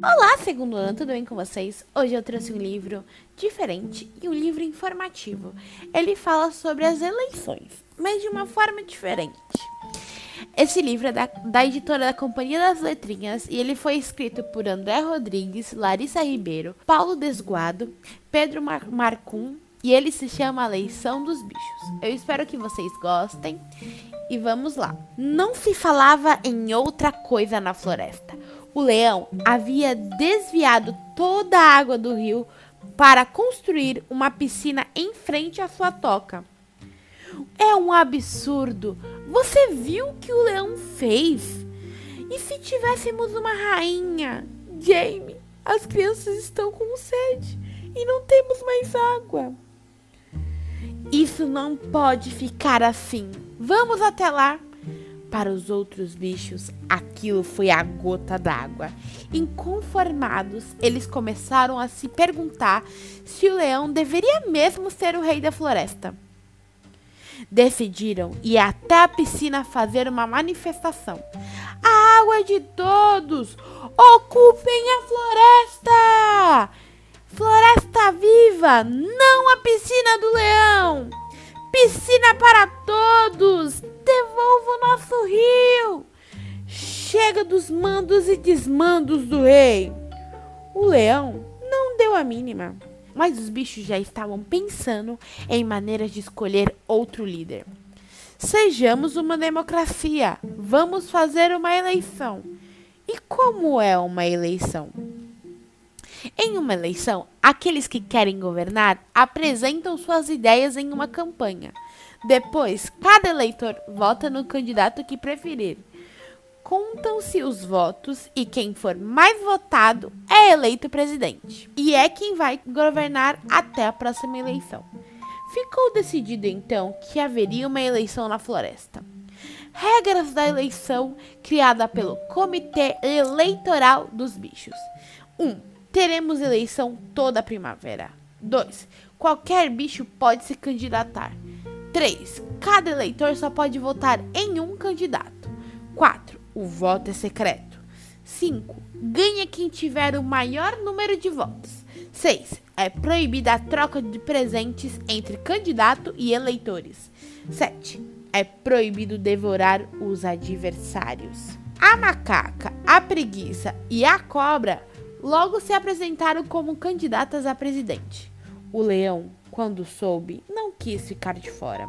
Olá, segundo ano, tudo bem com vocês? Hoje eu trouxe um livro diferente e um livro informativo. Ele fala sobre as eleições, mas de uma forma diferente. Esse livro é da, da editora da Companhia das Letrinhas e ele foi escrito por André Rodrigues, Larissa Ribeiro, Paulo Desguado, Pedro Mar Marcum e ele se chama A Eleição dos Bichos. Eu espero que vocês gostem e vamos lá. Não se falava em outra coisa na floresta o leão havia desviado toda a água do rio para construir uma piscina em frente à sua toca. É um absurdo! Você viu o que o leão fez? E se tivéssemos uma rainha? Jamie, as crianças estão com sede e não temos mais água. Isso não pode ficar assim. Vamos até lá. Para os outros bichos, aquilo foi a gota d'água. Inconformados, eles começaram a se perguntar se o leão deveria mesmo ser o rei da floresta. Decidiram ir até a piscina fazer uma manifestação. A água é de todos! Ocupem a floresta! Floresta viva, não a piscina do leão! Piscina para todos! Mandos e desmandos do rei! O leão não deu a mínima, mas os bichos já estavam pensando em maneiras de escolher outro líder. Sejamos uma democracia. Vamos fazer uma eleição. E como é uma eleição? Em uma eleição, aqueles que querem governar apresentam suas ideias em uma campanha. Depois, cada eleitor vota no candidato que preferir. Contam-se os votos e quem for mais votado é eleito presidente. E é quem vai governar até a próxima eleição. Ficou decidido então que haveria uma eleição na floresta. Regras da eleição criada pelo Comitê Eleitoral dos Bichos. 1. Um, teremos eleição toda a primavera. 2. Qualquer bicho pode se candidatar. 3. Cada eleitor só pode votar em um candidato. 4. O voto é secreto. 5. Ganha quem tiver o maior número de votos. 6. É proibida a troca de presentes entre candidato e eleitores. 7. É proibido devorar os adversários. A macaca, a preguiça e a cobra logo se apresentaram como candidatas a presidente. O leão, quando soube, não quis ficar de fora.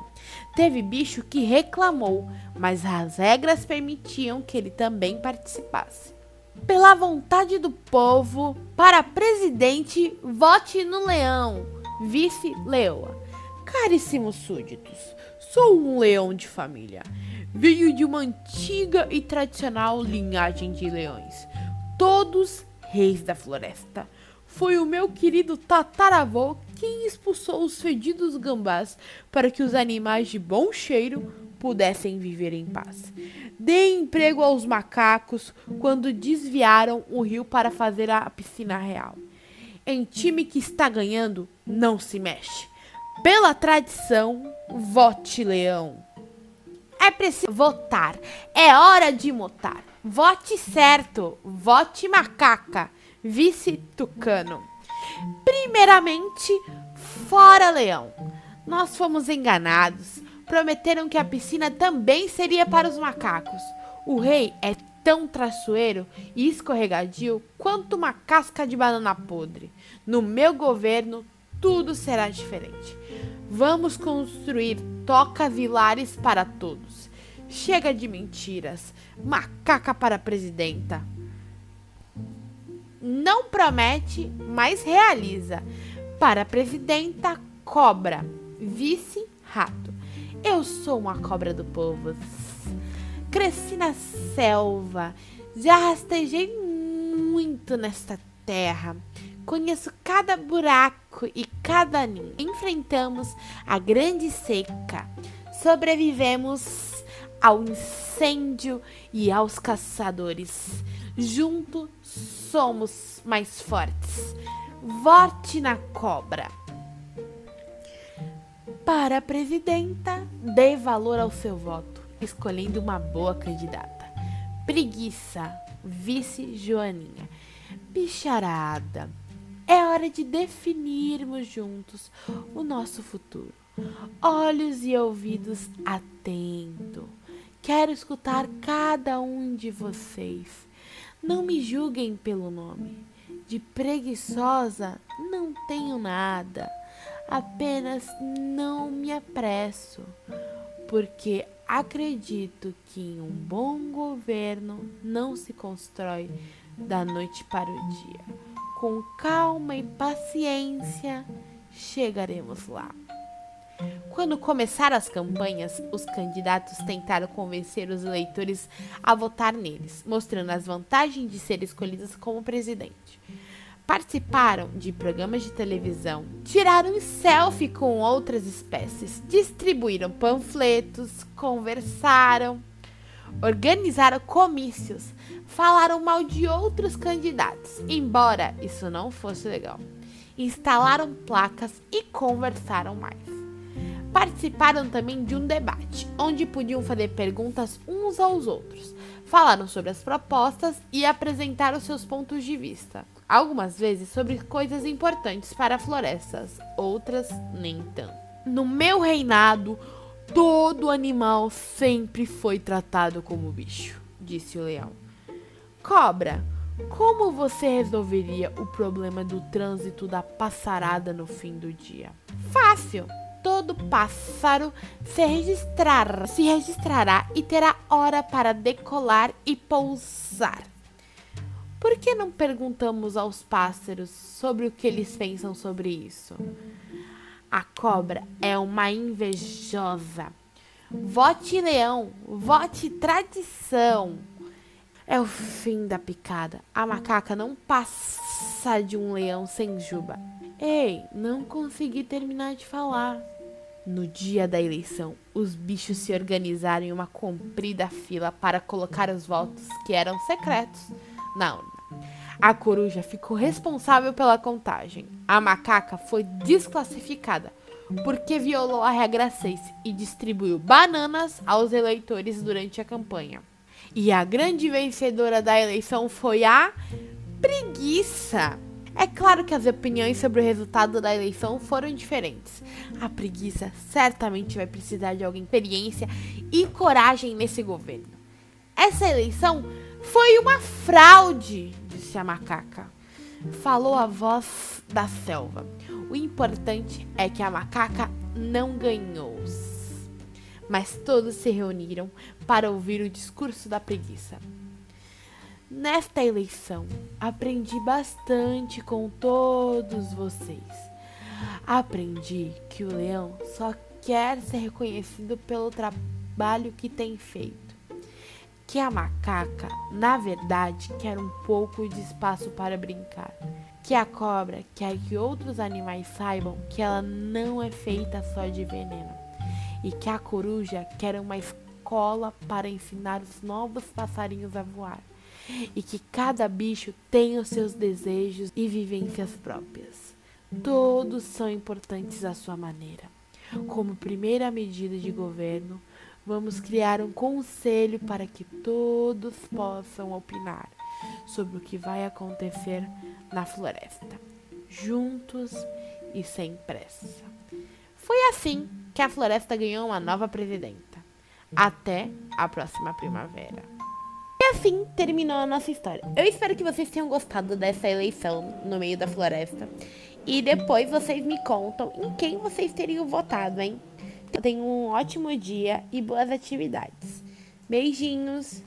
Teve bicho que reclamou, mas as regras permitiam que ele também participasse. Pela vontade do povo, para presidente, vote no leão, vice-leoa. Caríssimos súditos, sou um leão de família. Venho de uma antiga e tradicional linhagem de leões, todos reis da floresta. Foi o meu querido tataravô quem expulsou os fedidos gambás para que os animais de bom cheiro pudessem viver em paz. Dei emprego aos macacos quando desviaram o rio para fazer a piscina real. Em time que está ganhando, não se mexe. Pela tradição, vote leão. É preciso votar. É hora de motar. Vote certo. Vote macaca. Vice tucano. Primeiramente, fora leão. Nós fomos enganados. Prometeram que a piscina também seria para os macacos. O rei é tão traiçoeiro e escorregadio quanto uma casca de banana podre. No meu governo, tudo será diferente. Vamos construir tocas e lares para todos. Chega de mentiras. Macaca para presidenta não promete, mas realiza. Para presidenta, cobra. Vice, rato. Eu sou uma cobra do povo. Cresci na selva. Já rastejei muito nesta terra. Conheço cada buraco e cada ninho. Enfrentamos a grande seca. Sobrevivemos ao incêndio e aos caçadores. Junto somos mais fortes. Vote na cobra. Para a presidenta, dê valor ao seu voto, escolhendo uma boa candidata. Preguiça, vice Joaninha. Bicharada, é hora de definirmos juntos o nosso futuro. Olhos e ouvidos atento. Quero escutar cada um de vocês. Não me julguem pelo nome. De preguiçosa não tenho nada. Apenas não me apresso, porque acredito que um bom governo não se constrói da noite para o dia com calma e paciência, chegaremos lá. Quando começaram as campanhas, os candidatos tentaram convencer os eleitores a votar neles, mostrando as vantagens de ser escolhidos como presidente. Participaram de programas de televisão, tiraram selfie com outras espécies, distribuíram panfletos, conversaram, organizaram comícios, falaram mal de outros candidatos, embora isso não fosse legal. Instalaram placas e conversaram mais. Participaram também de um debate, onde podiam fazer perguntas uns aos outros, falaram sobre as propostas e apresentaram seus pontos de vista. Algumas vezes sobre coisas importantes para florestas, outras nem tanto. No meu reinado, todo animal sempre foi tratado como bicho, disse o leão. Cobra, como você resolveria o problema do trânsito da passarada no fim do dia? Fácil! Todo pássaro se, registrar, se registrará e terá hora para decolar e pousar. Por que não perguntamos aos pássaros sobre o que eles pensam sobre isso? A cobra é uma invejosa. Vote leão, vote tradição. É o fim da picada. A macaca não passa de um leão sem juba. Ei, não consegui terminar de falar. No dia da eleição, os bichos se organizaram em uma comprida fila para colocar os votos que eram secretos na urna. A coruja ficou responsável pela contagem. A macaca foi desclassificada porque violou a regra 6 e distribuiu bananas aos eleitores durante a campanha. E a grande vencedora da eleição foi a preguiça. É claro que as opiniões sobre o resultado da eleição foram diferentes. A preguiça certamente vai precisar de alguma experiência e coragem nesse governo. Essa eleição foi uma fraude, disse a macaca. Falou a voz da selva. O importante é que a macaca não ganhou mas todos se reuniram para ouvir o discurso da preguiça. Nesta eleição, aprendi bastante com todos vocês. Aprendi que o leão só quer ser reconhecido pelo trabalho que tem feito. Que a macaca, na verdade, quer um pouco de espaço para brincar. Que a cobra quer que outros animais saibam que ela não é feita só de veneno e que a coruja quer uma escola para ensinar os novos passarinhos a voar, e que cada bicho tem os seus desejos e vivências próprias. Todos são importantes à sua maneira. Como primeira medida de governo, vamos criar um conselho para que todos possam opinar sobre o que vai acontecer na floresta, juntos e sem pressa. Foi assim que a floresta ganhou uma nova presidenta. Até a próxima primavera. Assim terminou a nossa história. Eu espero que vocês tenham gostado dessa eleição no meio da floresta. E depois vocês me contam em quem vocês teriam votado, hein? Tenham um ótimo dia e boas atividades. Beijinhos!